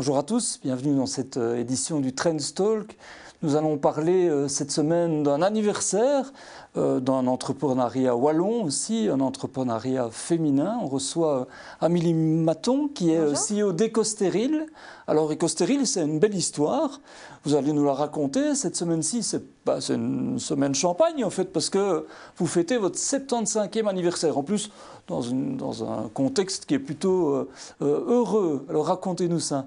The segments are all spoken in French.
Bonjour à tous, bienvenue dans cette euh, édition du Trends Talk. Nous allons parler euh, cette semaine d'un anniversaire, euh, d'un entrepreneuriat wallon aussi, un entrepreneuriat féminin. On reçoit Amélie Maton qui est CEO d'Ecostéril. Alors Ecostéril, c'est une belle histoire. Vous allez nous la raconter. Cette semaine-ci, c'est bah, une semaine champagne en fait, parce que vous fêtez votre 75e anniversaire. En plus, dans, dans un contexte qui est plutôt heureux. Alors racontez-nous ça.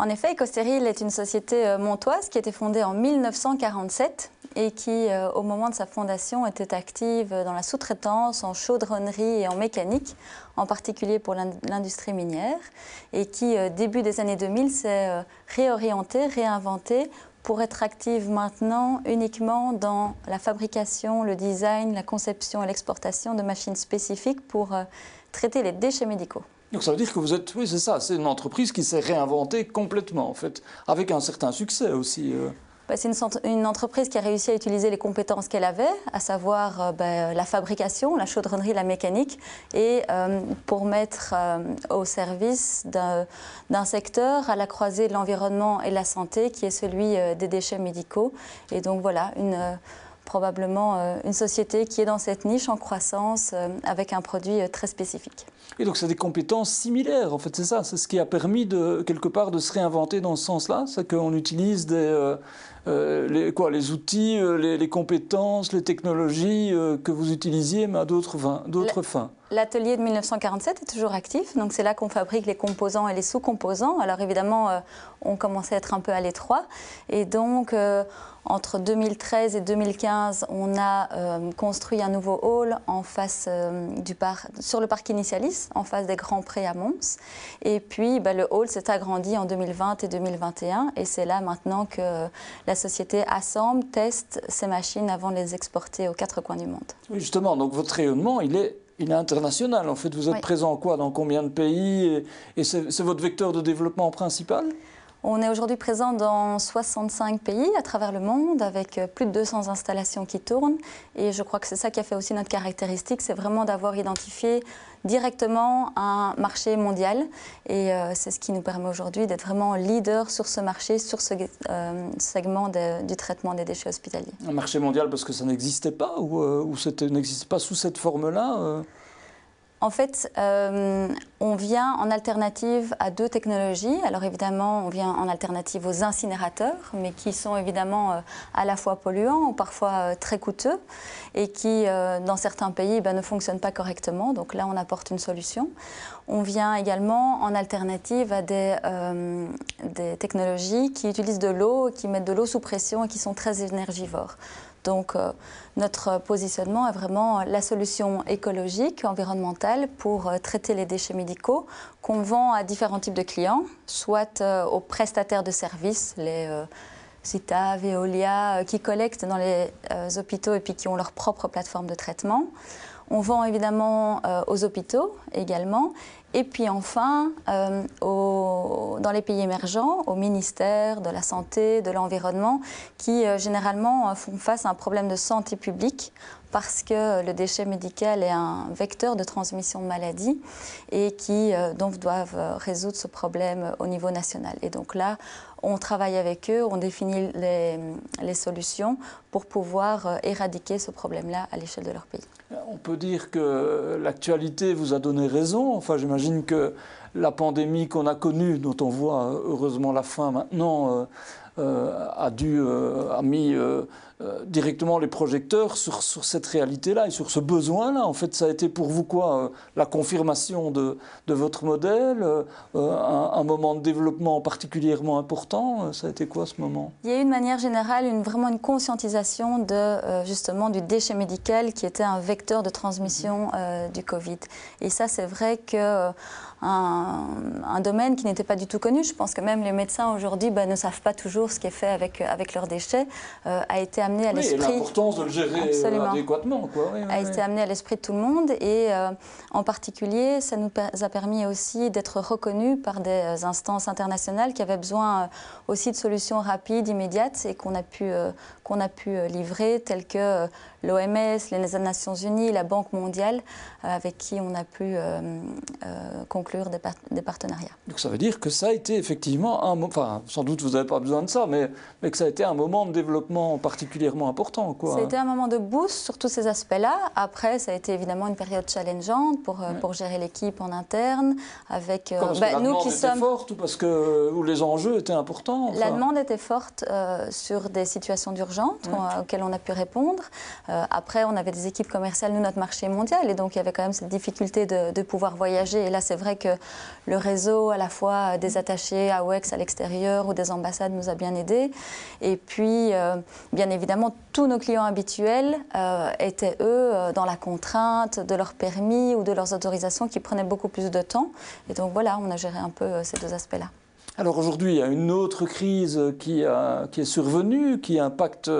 En effet, Ecostéril est une société euh, montoise qui a été fondée en 1947 et qui, euh, au moment de sa fondation, était active dans la sous-traitance, en chaudronnerie et en mécanique, en particulier pour l'industrie minière, et qui, euh, début des années 2000, s'est réorientée, réinventée pour être active maintenant uniquement dans la fabrication, le design, la conception et l'exportation de machines spécifiques pour traiter les déchets médicaux. Donc ça veut dire que vous êtes, oui c'est ça, c'est une entreprise qui s'est réinventée complètement en fait, avec un certain succès aussi. Euh. Bah, c'est une, entreprise qui a réussi à utiliser les compétences qu'elle avait, à savoir euh, bah, la fabrication, la chaudronnerie, la mécanique, et euh, pour mettre au service d'un secteur à la croisée de l'environnement et de la santé, qui est celui des déchets médicaux. Et donc voilà, une probablement euh, une société qui est dans cette niche en croissance euh, avec un produit euh, très spécifique. Et donc c'est des compétences similaires, en fait, c'est ça, c'est ce qui a permis de quelque part de se réinventer dans ce sens-là, c'est qu'on utilise des, les, quoi, les outils, les, compétences, les technologies que vous utilisiez, mais à d'autres fins. L'atelier de 1947 est toujours actif, donc c'est là qu'on fabrique les composants et les sous-composants. Alors évidemment, on commençait à être un peu à l'étroit, et donc entre 2013 et 2015, on a euh, construit un nouveau hall en face, euh, du sur le parc Initialis, en face des Grands Prés à Mons. Et puis, bah, le hall s'est agrandi en 2020 et 2021. Et c'est là maintenant que la société assemble, teste ces machines avant de les exporter aux quatre coins du monde. Oui, justement. Donc, votre rayonnement, il est il est international. En fait, vous êtes présent quoi? Dans combien de pays? Et, c'est votre vecteur de développement principal? On est aujourd'hui présent dans 65 pays à travers le monde avec euh, plus de 200 installations qui tournent. Et je crois que c'est ça qui a fait aussi notre caractéristique, c'est vraiment d'avoir identifié directement un marché mondial. Et euh, c'est ce qui nous permet aujourd'hui d'être vraiment leader sur ce marché, sur ce euh, segment du traitement des déchets hospitaliers. Un marché mondial parce que ça n'existait pas ou, ou n'existait pas sous cette forme-là en fait, euh, on vient en alternative à deux technologies. Alors évidemment, on vient en alternative aux incinérateurs, mais qui sont évidemment euh, à la fois polluants ou parfois euh, très coûteux et qui, dans certains pays, ben, ne fonctionnent pas correctement. Donc là, on apporte une solution. On vient également en alternative à des technologies qui utilisent de l'eau, qui mettent de l'eau sous pression et qui sont très énergivores. Donc euh, notre positionnement est vraiment la solution écologique, environnementale pour euh, traiter les déchets médicaux qu'on vend à différents types de clients, soit euh, aux prestataires de services, les Cita, Veolia, qui collectent dans les hôpitaux et puis qui ont leur propre plateforme de traitement. On vend évidemment aux hôpitaux également et puis enfin, euh, dans les pays émergents, au ministère de la Santé, de l'Environnement, qui euh, généralement font face à un problème de santé publique parce que le déchet médical est un vecteur de transmission de maladies et qui euh, donc doivent résoudre ce problème au niveau national. Et donc là, on travaille avec eux, on définit les, solutions pour pouvoir euh, éradiquer ce problème-là à l'échelle de leur pays. On peut dire que l'actualité vous a donné raison. Enfin, j'imagine que la pandémie qu'on a connue, dont on voit euh, heureusement la fin maintenant, euh, a, dû, a mis directement les projecteurs sur, sur cette réalité-là et sur ce besoin-là. En fait, ça a été pour vous quoi La confirmation de, de votre modèle, un, un, moment de développement particulièrement important Ça a été quoi ce moment? Il y a eu de manière générale une, vraiment une conscientisation de, justement du déchet médical qui était un vecteur de transmission du Covid. Et ça, c'est vrai que un, domaine qui n'était pas du tout connu. Je pense que même les médecins aujourd'hui bah, ne savent pas toujours ce qui est fait avec, avec leurs déchets, euh, a été amené à l'esprit. Oui, l'importance de le gérer euh, adéquatement. Quoi. a été amené à l'esprit de tout le monde et euh, en particulier, ça nous a permis aussi d'être reconnus par des instances internationales qui avaient besoin aussi de solutions rapides, immédiates et qu'on a pu qu'on a pu livrer, tels que l'OMS, les Nations Unies, la Banque mondiale, avec qui on a pu conclure des, partenariats. Donc ça veut dire que ça a été effectivement un moment, enfin sans doute vous n'avez pas besoin de ça, mais, mais que ça a été un moment de développement particulièrement important. Quoi. Ça a été un moment de boost sur tous ces aspects-là. Après, ça a été évidemment une période challengeante pour, pour gérer l'équipe en interne, avec bah, nous qui sommes forte ou parce que où les enjeux étaient importants. La demande était forte sur des situations d'urgence auxquelles on a pu répondre. Euh, après, on avait des équipes commerciales, nous, notre marché mondial, et donc il y avait quand même cette difficulté de, pouvoir voyager. Et là, c'est vrai que le réseau, à la fois des attachés à OEX à l'extérieur ou des ambassades, nous a bien aidés. Et puis, euh, bien évidemment, tous nos clients habituels euh, étaient, eux, dans la contrainte de leurs permis ou de leurs autorisations qui prenaient beaucoup plus de temps. Et donc, voilà, on a géré un peu ces deux aspects-là. Alors aujourd'hui, il y a une autre crise qui, est survenue, qui impacte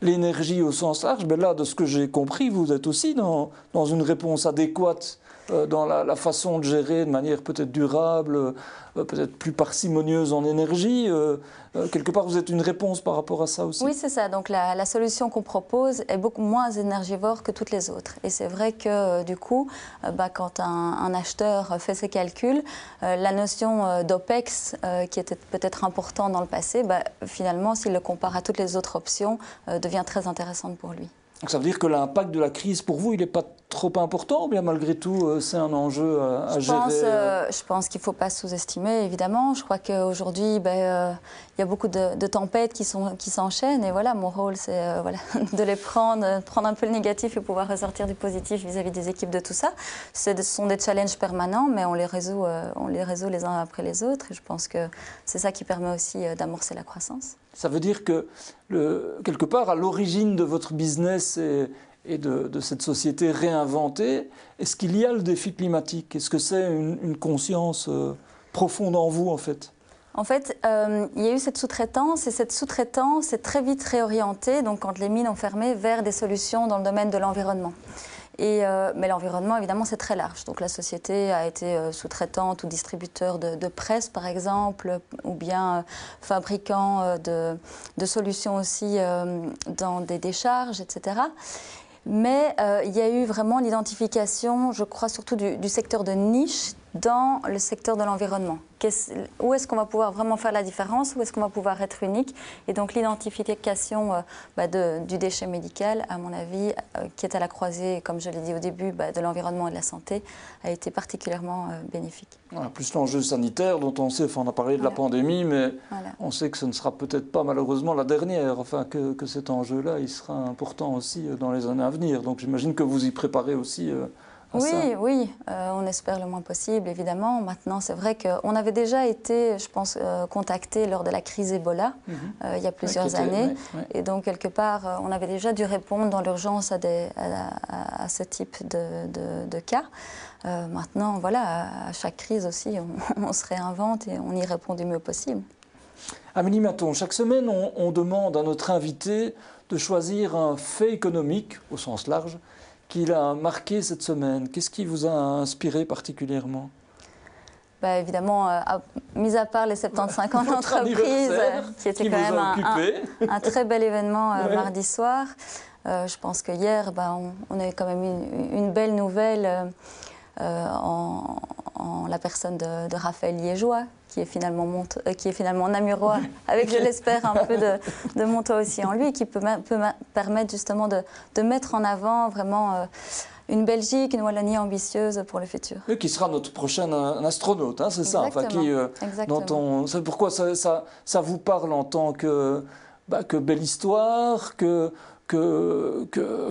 l'énergie au sens large. Mais là, de ce que j'ai compris, vous êtes aussi dans une réponse adéquate euh, dans la, façon de gérer de manière peut-être durable, euh, peut-être plus parcimonieuse en énergie. Euh, quelque part, vous êtes une réponse par rapport à ça aussi Oui, c'est ça. Donc la, solution qu'on propose est beaucoup moins énergivore que toutes les autres. Et c'est vrai que du coup, bah, quand un, acheteur fait ses calculs, la notion d'OPEX, qui était peut-être important dans le passé, bah, finalement, s'il le compare à toutes les autres options, devient très intéressante pour lui. Donc ça veut dire que l'impact de la crise pour vous, il n'est pas trop important ou bien malgré tout euh, c'est un enjeu à, je gérer pense, euh, Je pense qu'il ne faut pas sous-estimer évidemment. Je crois qu'aujourd'hui ben, euh, il y a beaucoup de, tempêtes qui s'enchaînent qui et voilà mon rôle c'est voilà, de les prendre, prendre un peu le négatif et pouvoir ressortir du positif vis-à-vis des équipes de tout ça. Ce sont des challenges permanents mais on les résout, on les résout les uns après les autres et je pense que c'est ça qui permet aussi d'amorcer la croissance. Ça veut dire que quelque part à l'origine de votre business et de, cette société réinventée. Est-ce qu'il y a le défi climatique? Est-ce que c'est une, conscience euh, profonde en vous, en fait? En fait, euh, il y a eu cette sous-traitance et cette sous-traitance est très vite réorientée, donc quand les mines ont fermé, vers des solutions dans le domaine de l'environnement. Euh, mais l'environnement, évidemment, c'est très large. Donc la société a été sous-traitante ou distributeur de, presse, par exemple, ou bien fabricant de, solutions aussi dans des décharges, etc. Mais euh, il y a eu vraiment l'identification, je crois surtout du, secteur de niche dans le secteur de l'environnement où est-ce qu'on va pouvoir vraiment faire la différence, où est-ce qu'on va pouvoir être unique. Et donc l'identification euh, bah, du déchet médical, à mon avis, euh, qui est à la croisée, comme je l'ai dit au début, bah, de l'environnement et de la santé, a été particulièrement euh, bénéfique. plus l'enjeu sanitaire dont on sait, enfin, on a parlé de la pandémie, mais on sait que ce ne sera peut-être pas malheureusement la dernière, enfin que, que cet enjeu-là, il sera important aussi dans les années à venir. Donc j'imagine que vous y préparez aussi oui, oui, euh, on espère le moins possible, évidemment. Maintenant, c'est vrai qu'on avait déjà été, je pense, euh, contacté lors de la crise Ebola, mhm. euh, il y a plusieurs années. Et donc, quelque part, on avait déjà dû répondre dans l'urgence à, à, ce type de, cas. maintenant, voilà, à chaque crise aussi, on, se réinvente et on y répond du mieux possible. Amélie Maton, chaque semaine, on demande à notre invité de choisir un fait économique, au sens large, qu'il a marqué cette semaine Qu'est-ce qui vous a inspiré particulièrement? Bah, évidemment, euh, mis à part les 75 ans d'entreprise, qui était quand même un, très bel événement euh, mardi soir, euh, je pense que hier, bah, on, a eu quand même une, une belle nouvelle en, la personne de, de Raphaël Liégeois, qui est finalement, euh, qui est finalement namurois, avec, je l'espère, un peu de, de Montois aussi en lui, et qui peut, peut permettre justement de, de, mettre en avant vraiment euh, une Belgique, une Wallonie ambitieuse pour le futur. Et qui sera notre prochain astronaute, hein, c'est ça enfin, qui, euh, C'est pourquoi ça, ça, ça, vous parle en tant que, bah, que belle histoire, que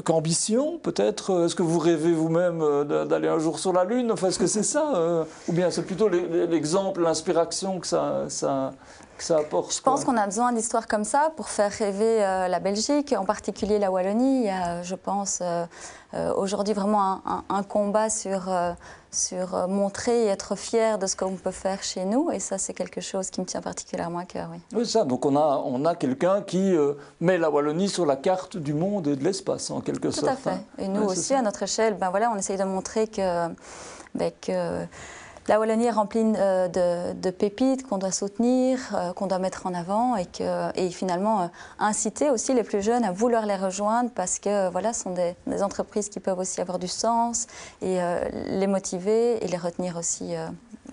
qu'ambition, peut-être? Est-ce que vous rêvez vous-même euh, d'aller un jour sur la Lune? Enfin, est-ce que c'est ça euh, Ou bien c'est plutôt l'exemple, l'inspiration que ça, ça, ça apporte Je pense qu'on a besoin d'histoires comme ça pour faire rêver euh, la Belgique, en particulier la Wallonie. Il y a, je pense, aujourd'hui vraiment un combat sur sur euh, montrer et être fier de ce qu'on peut faire chez nous. Et ça, c'est quelque chose qui me tient particulièrement à cœur. Oui, oui ça. Donc on a, on a quelqu'un qui euh, met la Wallonie sur la carte du monde et de l'espace, en quelque sorte. Tout à fait. Hein. Et nous aussi, à notre échelle, ben voilà, on essaye de montrer que, ben, que la Wallonie est remplie de, de pépites qu'on doit soutenir, qu'on doit mettre en avant et, que, et finalement inciter aussi les plus jeunes à vouloir les rejoindre parce que voilà, ce sont des, entreprises qui peuvent aussi avoir du sens et les motiver et les retenir aussi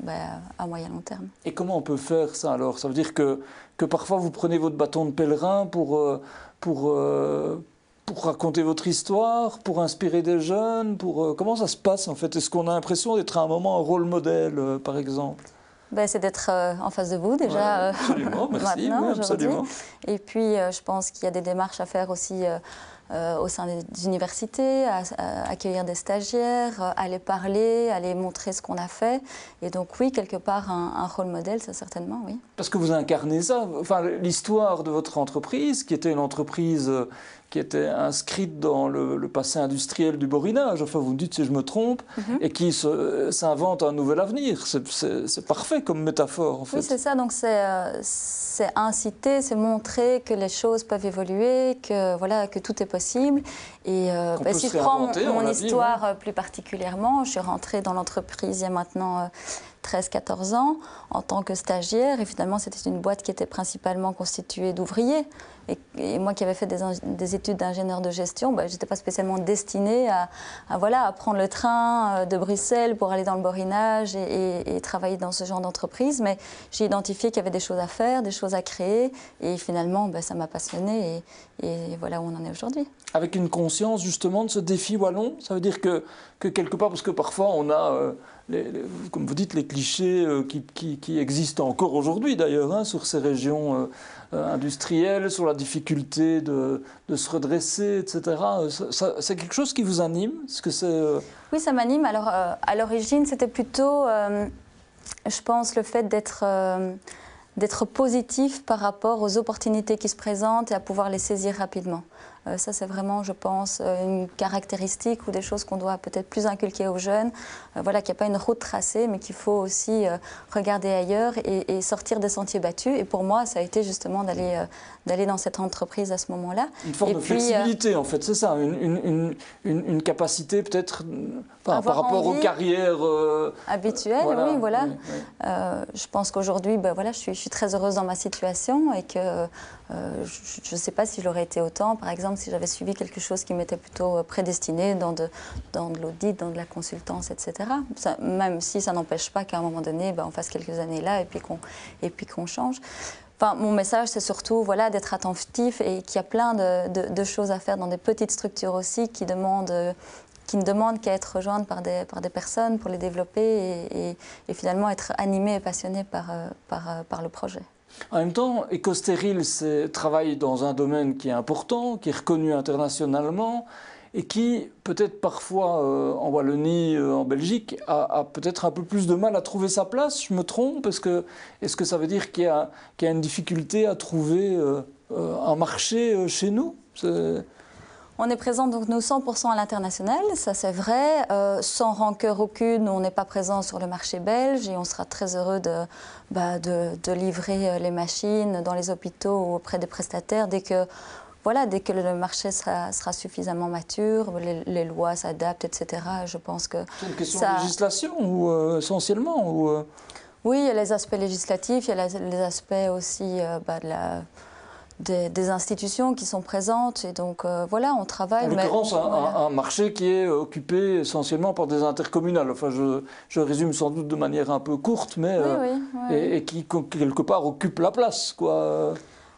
bah, à moyen long terme. Et comment on peut faire ça alors? Ça veut dire que, que parfois vous prenez votre bâton de pèlerin pour, euh, pour, euh, pour raconter votre histoire, pour inspirer des jeunes pour, euh, Comment ça se passe en fait? Est-ce qu'on a l'impression d'être à un moment un rôle modèle par exemple? Ben, c'est d'être en face de vous déjà absolument, merci, maintenant, absolument. Et puis je pense qu'il y a des démarches à faire aussi euh, au sein des universités, à, accueillir des stagiaires, à aller parler, à aller montrer ce qu'on a fait. Et donc oui, quelque part, un, rôle modèle, ça certainement, oui. Parce que vous incarnez ça. Enfin, l'histoire de votre entreprise, qui était une entreprise euh, qui était inscrite dans le, passé industriel du borinage, enfin vous me dites si je me trompe, mhm. et qui s'invente un nouvel avenir. C'est parfait comme métaphore en fait. Oui, c'est ça, donc c'est euh, inciter, c'est montrer que les choses peuvent évoluer, que, voilà, que tout est possible. Et euh, bah, si je prends mon, histoire euh, plus particulièrement, je suis rentrée dans l'entreprise il y a maintenant 13-14 ans en tant que stagiaire, et finalement c'était une boîte qui était principalement constituée d'ouvriers. Et, moi qui avais fait des, études d'ingénieur de gestion, bah, je n'étais pas spécialement destinée à, voilà, à prendre le train euh, de Bruxelles pour aller dans le borinage et, travailler dans ce genre d'entreprise. Mais j'ai identifié qu'il y avait des choses à faire, des choses à créer. Et finalement, bah, ça m'a passionnée. Et, voilà où on en est aujourd'hui. Avec une conscience justement de ce défi wallon, ça veut dire que, que quelque part, parce que parfois on a... Euh, comme vous dites, les clichés euh, qui, existent encore aujourd'hui d'ailleurs hein, sur ces régions euh, euh, industrielles, sur la difficulté de, se redresser, etc. c'est quelque chose qui vous anime ce que Oui, ça m'anime. Alors, à l'origine, c'était plutôt, je pense, le fait d'être positif par rapport aux opportunités qui se présentent et à pouvoir les saisir rapidement. Euh, ça, c'est vraiment, je pense, euh, une caractéristique ou des choses qu'on doit peut-être plus inculquer aux jeunes. Euh, voilà, qu'il n'y a pas une route tracée, mais qu'il faut aussi regarder ailleurs et, sortir des sentiers battus. Et pour moi, ça a été justement d'aller d'aller dans cette entreprise à ce moment-là. Une forme de flexibilité, en fait, c'est ça, une, une, une, capacité peut-être par rapport aux carrières habituelles. oui, voilà. je pense qu'aujourd'hui, ben, voilà, je suis, je suis, très heureuse dans ma situation et que je ne sais pas si j'aurais été autant, par exemple si j'avais suivi quelque chose qui m'était plutôt euh, prédestiné dans de, dans de l'audit, dans de la consultance, etc. même si ça n'empêche pas qu'à un moment donné, ben, on fasse quelques années là et puis qu'on, qu'on change. Enfin, mon message, c'est surtout voilà, d'être attentif et qu'il y a plein de, de, choses à faire dans des petites structures aussi qui, demandent, qui ne demandent qu'à être rejointes par des, par des personnes pour les développer et, et, finalement être animées et passionnées par, euh, par, euh, par le projet. En même temps, EcoStéril travaille dans un domaine qui est important, qui est reconnu internationalement et qui, peut-être parfois euh, en Wallonie, euh, en Belgique, a, peut-être un peu plus de mal à trouver sa place. Je me trompe Est-ce que, est que ça veut dire qu'il y, y, a une difficulté à trouver euh, un marché chez nous? On est présent donc nous 100% à l'international, ça c'est vrai. Euh, sans rancœur aucune, on n'est pas présent sur le marché belge et on sera très heureux de, bah, de, livrer euh, les machines dans les hôpitaux ou auprès des prestataires dès que voilà, dès que le marché sera, sera suffisamment mature, les, lois s'adaptent, etc. Je pense que c'est une question de législation ou euh, essentiellement ou Oui, il y a les aspects législatifs, il y a les aspects aussi bah, de la des, institutions qui sont présentes. Et donc, euh, voilà, on travaille. En l'occurrence, un, marché qui est occupé essentiellement par des intercommunales. Enfin, je, je résume sans doute de manière un peu courte, mais. Euh, et, qui, quelque part, occupe la place, quoi.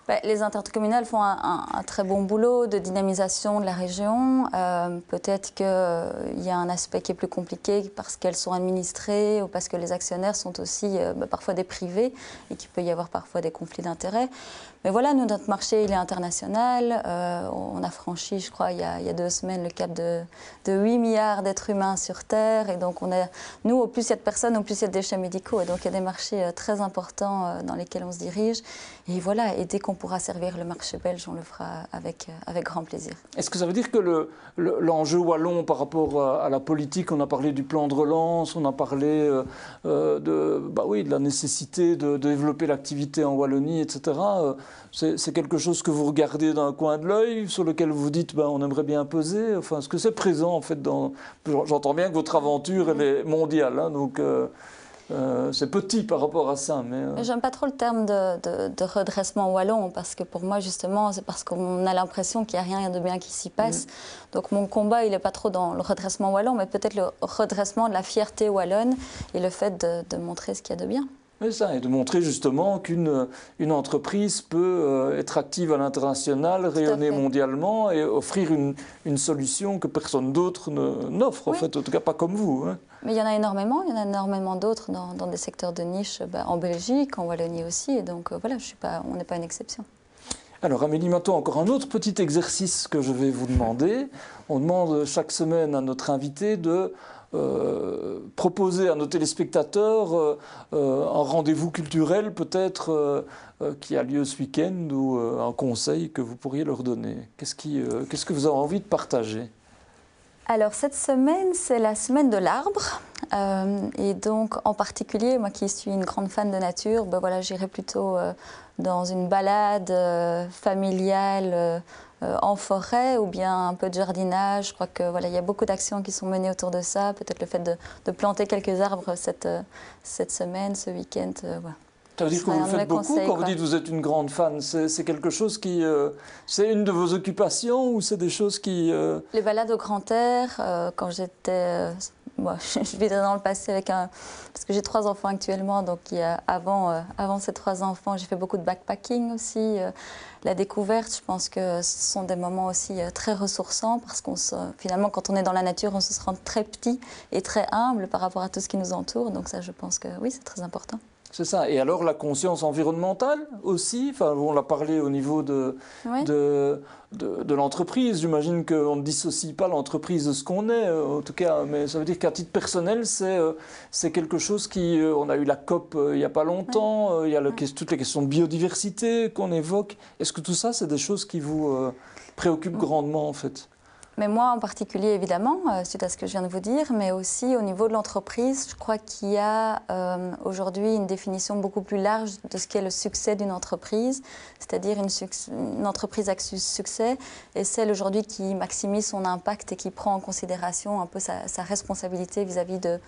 Bah, les intercommunales font un, très bon boulot de dynamisation de la région. Euh, peut-être qu'il y a un aspect qui est plus compliqué parce qu'elles sont administrées ou parce que les actionnaires sont aussi bah, parfois des privés et qu'il peut y avoir parfois des conflits d'intérêts. Mais voilà, nous, notre marché, il est international. Euh, on a franchi, je crois, il y a, deux semaines, le cap de, de 8 milliards d'êtres humains sur Terre. Et donc, on a, nous, au plus il y a de personnes, au plus il y a de déchets médicaux. Et donc, il y a des marchés euh, très importants euh, dans lesquels on se dirige. Et voilà, et dès qu'on pourra servir le marché belge, on le fera avec, grand plaisir. Est-ce que ça veut dire que l'enjeu wallon par rapport à, la politique, on a parlé du plan de relance, on a parlé de, bah oui, de la nécessité de développer l'activité en Wallonie, etc c'est quelque chose que vous regardez d'un coin de l'œil, sur lequel vous dites ben, on aimerait bien peser Enfin, est-ce que c'est présent en fait dans... J'entends bien que votre aventure elle est mondiale, hein, donc... Euh, euh, c'est petit par rapport à ça. Mais euh, J'aime pas trop le terme de, redressement wallon parce que pour moi justement c'est parce qu'on a l'impression qu'il n'y a rien de bien qui s'y passe. Mm. Donc mon combat il n'est pas trop dans le redressement wallon mais peut-être le redressement de la fierté wallonne et le fait de montrer ce qu'il y a de bien. Ça, et de montrer justement qu'une une entreprise peut euh, être active à l'international, rayonner mondialement et offrir une, une solution que personne d'autre n'offre, en fait, en tout cas pas comme vous. Hein. Mais il y en a énormément, il y en a énormément d'autres dans, dans, des secteurs de niche, bah, en Belgique, en Wallonie aussi, et donc euh, voilà, je suis pas, on n'est pas une exception. Alors Amélie maintenant encore un autre petit exercice que je vais vous demander. On demande chaque semaine à notre invité de euh, proposer à nos téléspectateurs euh, euh, un rendez-vous culturel peut-être qui a lieu ce week-end ou un conseil que vous pourriez leur donner. Qu'est-ce, que vous avez envie de partager? Alors cette semaine, c'est la semaine de l'arbre. et donc en particulier, moi qui suis une grande fan de nature, ben voilà, j'irai plutôt dans une balade familiale euh, en forêt ou bien un peu de jardinage. Je crois que voilà, il y a beaucoup d'actions qui sont menées autour de ça. Peut-être le fait de, planter quelques arbres cette, euh, cette semaine, ce week-end. Euh, Ça veut dire que vous le faites beaucoup quand vous dites que vous êtes une grande fan. C'est quelque chose qui. c'est une de vos occupations ou c'est des choses qui. Les balades au grand air, quand j'étais moi, je vivais dans le passé avec un. Parce que j'ai trois enfants actuellement, donc il y a, avant, euh, avant ces trois enfants, j'ai fait beaucoup de backpacking aussi. Euh, la découverte, je pense que ce sont des moments aussi euh, très ressourçants parce qu'on finalement, quand on est dans la nature, on se rend très petit et très humble par rapport à tout ce qui nous entoure. Donc, ça, je pense que oui, c'est très important. C'est ça. Et alors la conscience environnementale aussi, enfin, on l'a parlé au niveau de, de, de, l'entreprise. J'imagine qu'on ne dissocie pas l'entreprise de ce qu'on est, euh, en tout cas. Mais ça veut dire qu'à titre personnel, c'est euh, c'est quelque chose qui... Euh, on a eu la COP il n'y a pas longtemps, il y a le, toutes les questions de biodiversité qu'on évoque. Est-ce que tout ça, c'est des choses qui vous préoccupent grandement, en fait? Mais moi en particulier, évidemment, euh, suite à ce que je viens de vous dire, mais aussi au niveau de l'entreprise, je crois qu'il y a euh, aujourd'hui une définition beaucoup plus large de ce qu'est le succès d'une entreprise, c'est-à-dire une, entreprise à succès est celle aujourd'hui qui maximise son impact et qui prend en considération un peu sa, responsabilité vis-à-vis de,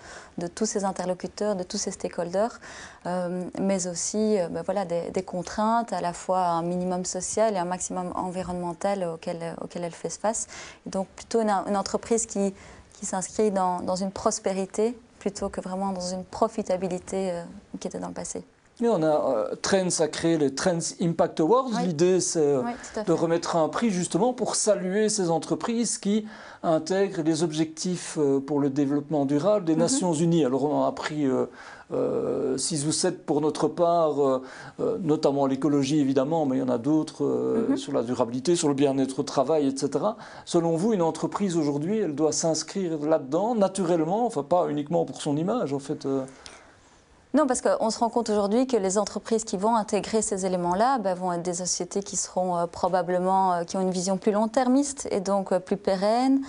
tous ses interlocuteurs, de tous ses stakeholders, euh, mais aussi ben voilà, des, contraintes, à la fois un minimum social et un maximum environnemental auquel, auquel elle fait face. donc, donc plutôt une, entreprise qui, qui s'inscrit dans, dans, une prospérité plutôt que vraiment dans une profitabilité euh, qui était dans le passé. Mais on a euh, Trends a créé les Trends Impact Awards. L'idée, c'est euh, de remettre un prix justement pour saluer ces entreprises qui intègrent les objectifs pour le développement durable des mhm. Nations Unies. Alors, on a pris 6 ou 7 pour notre part, notamment l'écologie évidemment, mais il y en a d'autres mhm. sur la durabilité, sur le bien-être au travail, etc. Selon vous, une entreprise aujourd'hui, elle doit s'inscrire là-dedans naturellement, enfin pas uniquement pour son image en fait. Non, parce qu'on se rend compte aujourd'hui que les entreprises qui vont intégrer ces éléments-là ben, vont être des sociétés qui seront euh, probablement, euh, qui ont une vision plus long-termiste et donc euh, plus pérenne,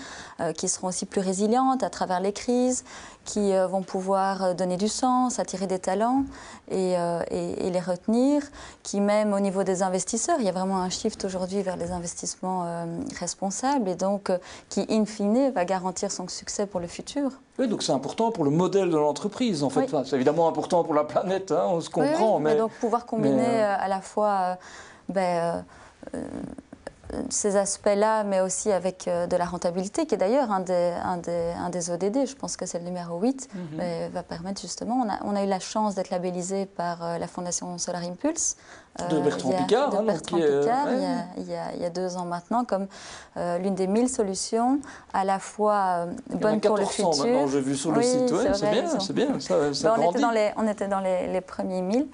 qui seront aussi plus résilientes à travers les crises, qui vont pouvoir donner du sens, attirer des talents et, et, les retenir, qui même au niveau des investisseurs, il y a vraiment un shift aujourd'hui vers les investissements responsables et donc qui, in fine, va garantir son succès pour le futur. Oui, donc c'est important pour le modèle de l'entreprise, en fait. c'est évidemment important pour la planète, hein, on se comprend. mais, donc pouvoir combiner euh, euh, à la fois euh, ben, ces aspects-là, mais aussi avec de la rentabilité, qui est d'ailleurs un des, un, des, un des, ODD, je pense que c'est le numéro 8, mhm. mais va permettre justement, on a, on a eu la chance d'être labellisé par la Fondation Solar Impulse, de Bertrand Picard. De Bertrand Picard, il, y a, deux ans maintenant, comme euh, l'une des mille solutions à la fois euh, bonne pour le futur. maintenant, j'ai vu sur le site. c'est bien, c'est bien. Ça, ça on, était dans les, on était dans les, premiers mille.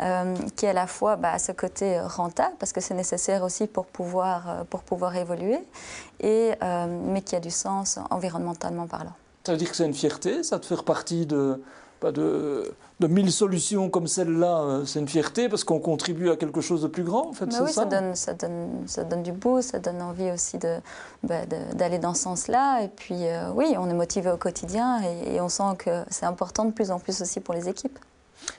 Euh, qui est à la fois bah, ce côté rentable, parce que c'est nécessaire aussi pour pouvoir, pour pouvoir évoluer, et, mais qui a du sens environnementalement parlant. Ça veut dire que c'est une fierté, ça de faire partie de, de, de mille solutions comme celle-là, euh, c'est une fierté parce qu'on contribue à quelque chose de plus grand, en fait, oui, ça, donne, ça, donne, ça donne du beau, ça donne envie aussi bah, d'aller dans ce sens-là. Et puis, euh, oui, on est motivé au quotidien et, on sent que c'est important de plus en plus aussi pour les équipes.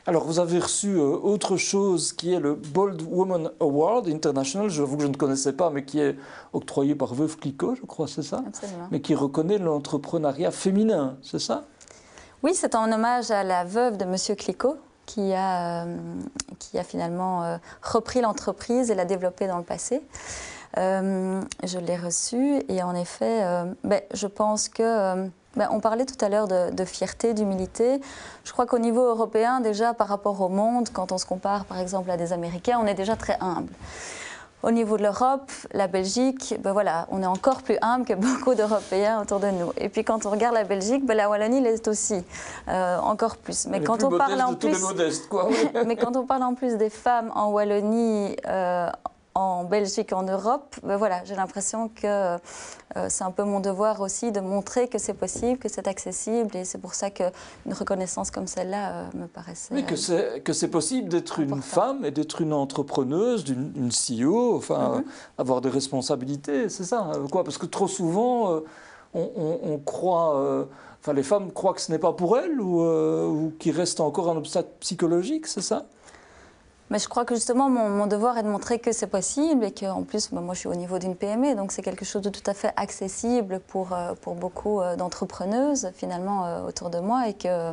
Alors, vous avez reçu euh, autre chose qui est le Bold Woman Award International, j'avoue que je ne connaissais pas, mais qui est octroyé par Veuve Clicquot, je crois, c'est ça? Absolument. Mais qui reconnaît l'entrepreneuriat féminin, c'est ça? Oui, c'est en hommage à la veuve de M. Clicquot, qui a, qui a finalement repris l'entreprise et l'a développée dans le passé. Je l'ai reçue et en effet, ben, je pense que ben, on parlait tout à l'heure de, fierté, d'humilité. Je crois qu'au niveau européen, déjà par rapport au monde, quand on se compare par exemple à des Américains, on est déjà très humble. Au niveau de l'Europe, la Belgique, ben voilà, on est encore plus humble que beaucoup d'Européens autour de nous. Et puis quand on regarde la Belgique, ben la Wallonie l'est aussi, euh, encore plus. Mais quand on parle en plus, mais quand on parle en plus des femmes en Wallonie, euh, en Belgique, en Europe, ben voilà, j'ai l'impression que euh, c'est un peu mon devoir aussi de montrer que c'est possible, que c'est accessible, et c'est pour ça qu'une reconnaissance comme celle-là euh, me paraissait. Oui, que c'est que c'est possible d'être une femme et d'être une entrepreneuse, une CEO, enfin, mhm. avoir des responsabilités, c'est ça, euh, quoi Parce que trop souvent, on, croit. Enfin, les femmes croient que ce n'est pas pour elles ou, ou qu'il reste encore un obstacle psychologique, c'est ça? Mais je crois que justement, mon, devoir est de montrer que c'est possible et qu'en plus, bah, moi, je suis au niveau d'une PME, donc c'est quelque chose de tout à fait accessible pour, euh, pour beaucoup euh, d'entrepreneuses, finalement, euh, autour de moi. Et, que,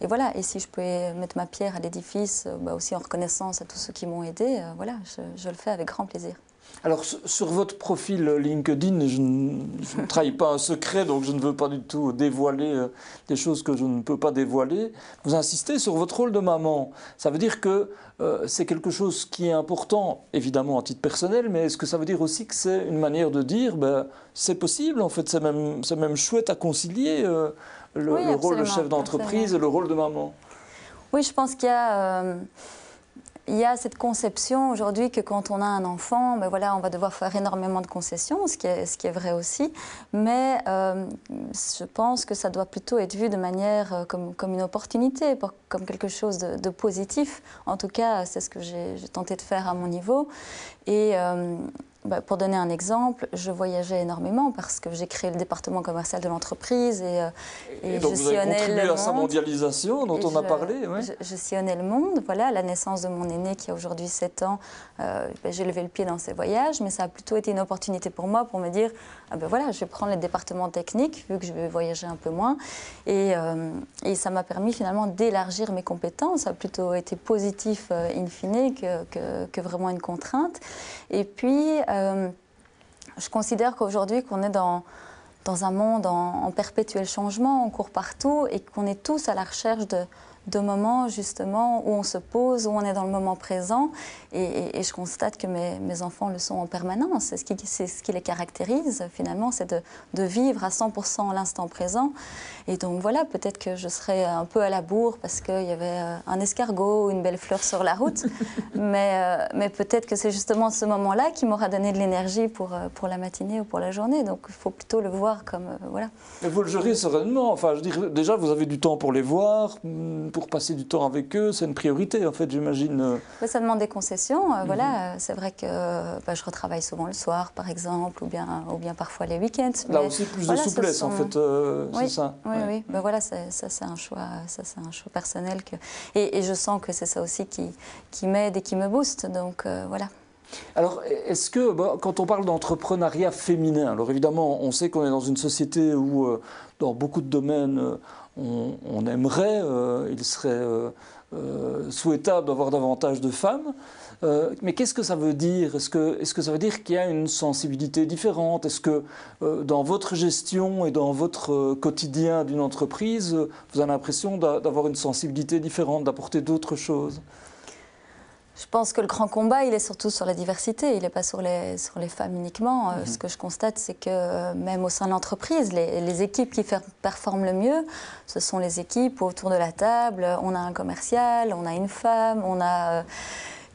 et voilà, et si je peux mettre ma pierre à l'édifice, bah, aussi en reconnaissance à tous ceux qui m'ont aidé, voilà, je le fais avec grand plaisir. Alors, sur votre profil LinkedIn, je ne, trahis pas un secret, donc je ne veux pas du tout dévoiler euh, des choses que je ne peux pas dévoiler. Vous insistez sur votre rôle de maman. Ça veut dire que euh, c'est quelque chose qui est important, évidemment, à titre personnel, mais est-ce que ça veut dire aussi que c'est une manière de dire, ben, c'est possible, en fait, c'est même, même chouette à concilier euh, le, rôle de chef d'entreprise et le rôle de maman? Oui, je pense qu'il y a il y a cette conception aujourd'hui que quand on a un enfant, ben voilà, on va devoir faire énormément de concessions, ce qui est, vrai aussi. Mais euh, je pense que ça doit plutôt être vu de manière euh, comme, une opportunité, comme quelque chose de, positif. En tout cas, c'est ce que j'ai tenté de faire à mon niveau. Euh, bah, pour donner un exemple, je voyageais énormément parce que j'ai créé le département commercial de l'entreprise et, euh, et, donc je vous avez contribué à sa mondialisation dont on a parlé. Je, sillonnais le monde. Voilà, la naissance de mon aîné qui a aujourd'hui 7 ans, euh, bah, j'ai levé le pied dans ses voyages, mais ça a plutôt été une opportunité pour moi pour me dire, ah ben voilà, je vais prendre les départements techniques vu que je vais voyager un peu moins. Et, euh, et ça m'a permis finalement d'élargir mes compétences. Ça a plutôt été positif in fine que, que, que, vraiment une contrainte. Et puis, euh, je considère qu'aujourd'hui qu'on est dans, dans un monde en, perpétuel changement, on court partout et qu'on est tous à la recherche de, de moments justement où on se pose, où on est dans le moment présent. Et, je constate que mes, mes, enfants le sont en permanence. C'est ce qui, ce qui les caractérise finalement, c'est de, de, vivre à 100% l'instant présent. Et donc voilà, peut-être que je serais un peu à la bourre parce qu'il y avait euh, un escargot ou une belle fleur sur la route. mais, euh, mais peut-être que c'est justement ce moment-là qui m'aura donné de l'énergie pour, euh, pour la matinée ou pour la journée. Donc il faut plutôt le voir comme... voilà. Mais vous le gérez sereinement. Enfin, je dirais, déjà, vous avez du temps pour les voir, hmm, pour passer du temps avec eux, c'est une priorité en fait, j'imagine. Ça demande des concessions. Euh, voilà, mhm. c'est vrai que bah, je retravaille souvent le soir, par exemple, ou bien, ou bien parfois les week-ends. Là aussi, plus de souplesse en fait, euh, c'est ça. Oui, oui. Ben, voilà, ça c'est un choix, ça c'est un choix personnel que et, je sens que c'est ça aussi qui qui m'aide et qui me booste. Donc euh, voilà. Alors, est-ce que, quand on parle d'entrepreneuriat féminin, alors évidemment, on sait qu'on est dans une société où, dans beaucoup de domaines, on, aimerait, euh, il serait euh, euh, souhaitable d'avoir davantage de femmes. mais qu'est-ce que ça veut dire? Est-ce que, est que, ça veut dire qu'il y a une sensibilité différente? Est-ce que dans votre gestion et dans votre quotidien d'une entreprise, vous avez l'impression d'avoir une sensibilité différente, d'apporter d'autres choses? Je pense que le grand combat, il est surtout sur la diversité, il n'est pas sur les, sur les femmes uniquement. Euh, mhm. Ce que je constate, c'est que euh, même au sein de l'entreprise, les, équipes qui performent le mieux, ce sont les équipes autour de la table. On a un commercial, on a une femme, on a...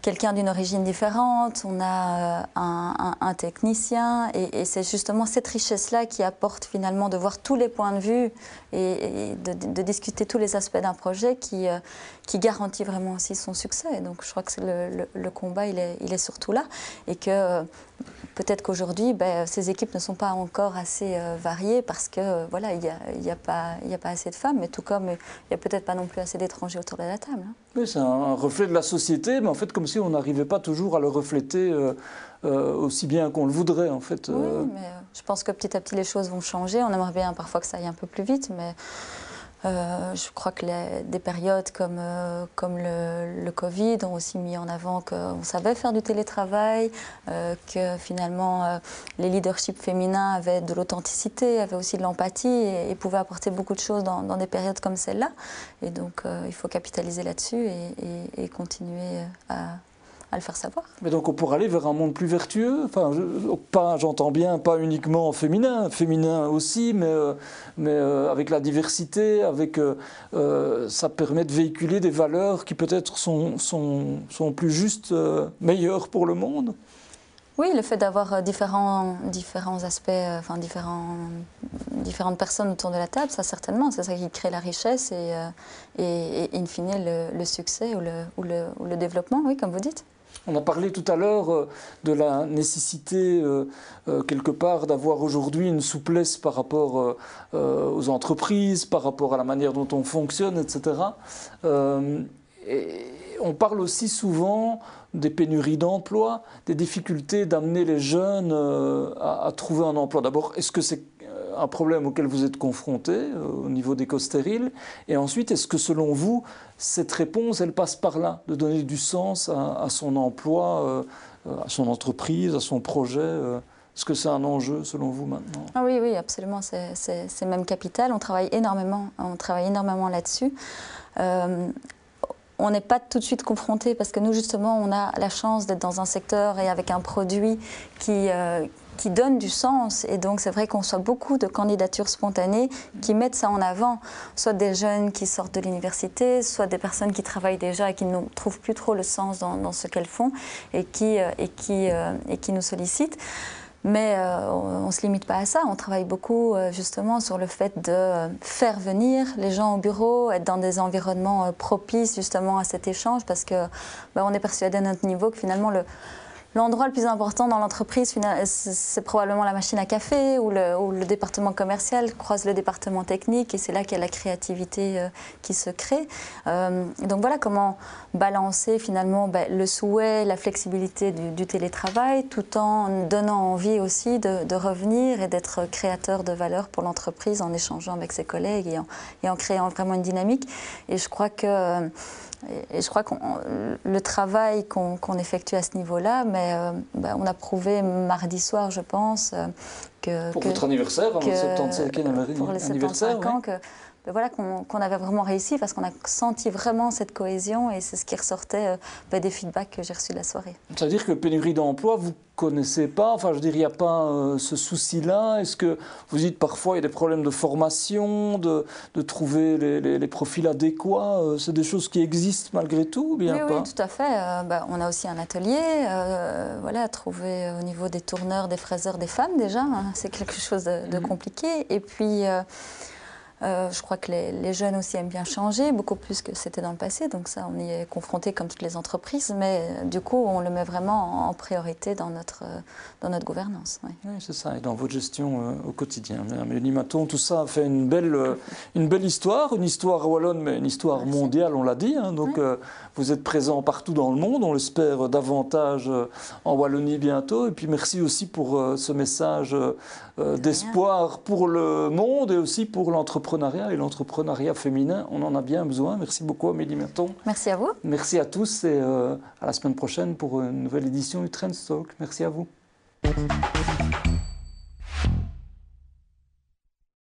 Quelqu'un d'une origine différente, on a euh, un, technicien, et, c'est justement cette richesse-là qui apporte finalement de voir tous les points de vue et, de, discuter tous les aspects d'un projet qui, euh, qui garantit vraiment aussi son succès. Donc je crois que le, le, combat, il est, il est, surtout là, et que euh, peut-être qu'aujourd'hui, ben, ces équipes ne sont pas encore assez variées parce que voilà, il n'y a, y a, pas, a pas assez de femmes, mais tout comme il n'y a peut-être pas non plus assez d'étrangers autour de la table. Hein. Oui, c'est un reflet de la société, mais en fait, comme si on n'arrivait pas toujours à le refléter euh, euh, aussi bien qu'on le voudrait, en fait. Oui, euh. mais je pense que petit à petit, les choses vont changer. On aimerait bien parfois que ça aille un peu plus vite, mais Euh, je crois que des périodes comme, euh, comme le, Covid ont aussi mis en avant qu'on savait faire du télétravail, euh, que finalement les leaderships féminins avaient de l'authenticité, avaient aussi de l'empathie et, pouvaient apporter beaucoup de choses dans, des périodes comme celle-là. Et donc il faut capitaliser là-dessus et, continuer à, le faire savoir. Mais donc on pourrait aller vers un monde plus vertueux, enfin, pas, j'entends bien, pas uniquement féminin, féminin aussi, mais, euh, mais euh, avec la diversité, avec, euh, ça permet de véhiculer des valeurs qui peut-être sont, sont, sont, plus justes, meilleures pour le monde. Oui, le fait d'avoir différents, différents aspects, enfin différents, différentes personnes autour de la table, ça certainement, c'est ça qui crée la richesse et, et, in fine le, le succès ou le, ou le, ou le développement, oui, comme vous dites. On a parlé tout à l'heure euh, de la nécessité, euh, euh, quelque part, d'avoir aujourd'hui une souplesse par rapport aux entreprises, par rapport à la manière dont on fonctionne, etc. Et on parle aussi souvent des pénuries d'emploi, des difficultés d'amener les jeunes à, trouver un emploi. D'abord, est-ce que c'est un problème auquel vous êtes confronté euh, au niveau des stériles Et ensuite, est-ce que selon vous, cette réponse, elle passe par là, de donner du sens à, son emploi, euh, à son entreprise, à son projet euh, Est-ce que c'est un enjeu selon vous maintenant? Ah Oui, oui, absolument. C'est même capital. On travaille énormément, on travaille énormément là-dessus. on n'est pas tout de suite confronté parce que nous, justement, on a la chance d'être dans un secteur et avec un produit qui, qui donne du sens. Et donc, c'est vrai qu'on soit beaucoup de candidatures spontanées qui mettent ça en avant, soit des jeunes qui sortent de l'université, soit des personnes qui travaillent déjà et qui ne trouvent plus trop le sens dans, ce qu'elles font et qui, euh, et, qui, euh, et qui nous sollicitent. Mais euh, on ne se limite pas à ça. On travaille beaucoup justement sur le fait de faire venir les gens au bureau, être dans des environnements propices justement à cet échange, parce que ben, on est persuadé à notre niveau que finalement le, L'endroit le plus important dans l'entreprise, c'est probablement la machine à café ou le, département commercial croise le département technique et c'est là qu'il y a la créativité euh, qui se crée. Euh, donc voilà comment balancer finalement ben, le souhait, la flexibilité du, télétravail tout en donnant envie aussi de, revenir et d'être créateur de valeur pour l'entreprise en échangeant avec ses collègues et en, et en, créant vraiment une dynamique. Et je crois que et, je crois que le travail qu'on effectue à ce niveau-là, mais euh, bah, on a prouvé mardi soir, je pense, euh, que... Pour votre anniversaire, hein, que, 75 e Pour les 75 ans, que ben voilà, qu'on avait vraiment réussi parce qu'on a senti vraiment cette cohésion et c'est ce qui ressortait euh, ben des feedbacks que j'ai reçus de la soirée. Ça veut dire que pénurie d'emploi, vous connaissez pas? Enfin, je veux dire, il n'y a pas euh, ce souci-là? Est-ce que vous dites parfois il y a des problèmes de formation, de, de trouver les, les, profils adéquats euh, C'est des choses qui existent malgré tout bien oui, pas? oui, tout à fait. Ben, on a aussi un atelier, voilà, à trouver au niveau des tourneurs, des fraiseurs, des femmes déjà. Hein. c'est quelque chose de, de, mhm. compliqué. Et puis... Euh, je crois que les, jeunes aussi aiment bien changer, beaucoup plus que c'était dans le passé. Donc ça, on y est confronté comme toutes les entreprises. Mais euh, du coup, on le met vraiment en, priorité dans notre, euh, dans notre gouvernance. Oui, c'est ça. Et dans votre gestion au quotidien. Mais Unimaton, tout ça fait une belle, une belle histoire. Une histoire wallonne, mais une histoire mondiale, on l'a dit. Hein. Donc vous êtes présent partout dans le monde. On l'espère davantage en Wallonie bientôt. Et puis merci aussi pour ce message d'espoir pour le monde et aussi pour l'entreprise et l'entrepreneuriat féminin, on en a bien besoin. Merci beaucoup Amélie Merton. Merci à vous. Merci à tous et euh, à la semaine prochaine pour une nouvelle édition du Trend Talk. Merci à vous.